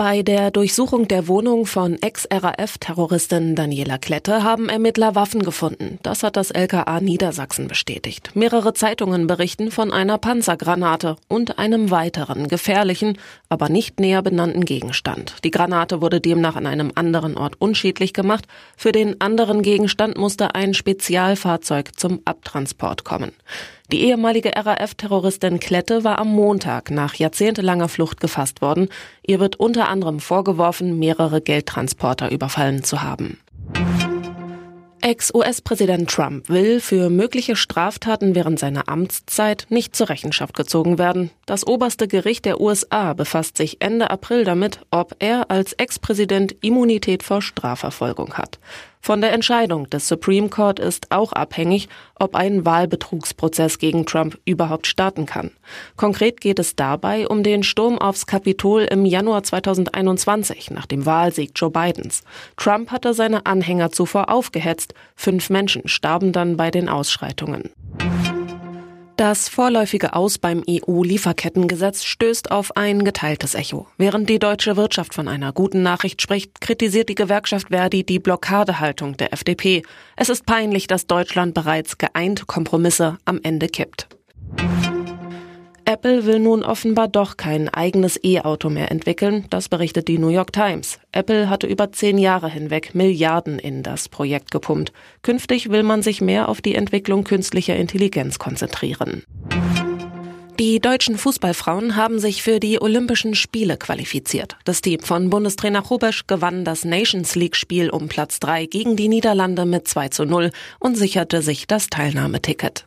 Bei der Durchsuchung der Wohnung von Ex-RAF-Terroristin Daniela Klette haben Ermittler Waffen gefunden. Das hat das LKA Niedersachsen bestätigt. Mehrere Zeitungen berichten von einer Panzergranate und einem weiteren gefährlichen, aber nicht näher benannten Gegenstand. Die Granate wurde demnach an einem anderen Ort unschädlich gemacht. Für den anderen Gegenstand musste ein Spezialfahrzeug zum Abtransport kommen. Die ehemalige RAF-Terroristin Klette war am Montag nach jahrzehntelanger Flucht gefasst worden. Ihr wird unter anderem vorgeworfen, mehrere Geldtransporter überfallen zu haben. Ex-US-Präsident Trump will für mögliche Straftaten während seiner Amtszeit nicht zur Rechenschaft gezogen werden. Das oberste Gericht der USA befasst sich Ende April damit, ob er als Ex-Präsident Immunität vor Strafverfolgung hat. Von der Entscheidung des Supreme Court ist auch abhängig, ob ein Wahlbetrugsprozess gegen Trump überhaupt starten kann. Konkret geht es dabei um den Sturm aufs Kapitol im Januar 2021 nach dem Wahlsieg Joe Bidens. Trump hatte seine Anhänger zuvor aufgehetzt. Fünf Menschen starben dann bei den Ausschreitungen. Das vorläufige Aus beim EU-Lieferkettengesetz stößt auf ein geteiltes Echo. Während die deutsche Wirtschaft von einer guten Nachricht spricht, kritisiert die Gewerkschaft Verdi die Blockadehaltung der FDP. Es ist peinlich, dass Deutschland bereits geeint Kompromisse am Ende kippt. Apple will nun offenbar doch kein eigenes E-Auto mehr entwickeln, das berichtet die New York Times. Apple hatte über zehn Jahre hinweg Milliarden in das Projekt gepumpt. Künftig will man sich mehr auf die Entwicklung künstlicher Intelligenz konzentrieren. Die deutschen Fußballfrauen haben sich für die Olympischen Spiele qualifiziert. Das Team von Bundestrainer Rubesch gewann das Nations League Spiel um Platz 3 gegen die Niederlande mit 2 zu 0 und sicherte sich das Teilnahmeticket.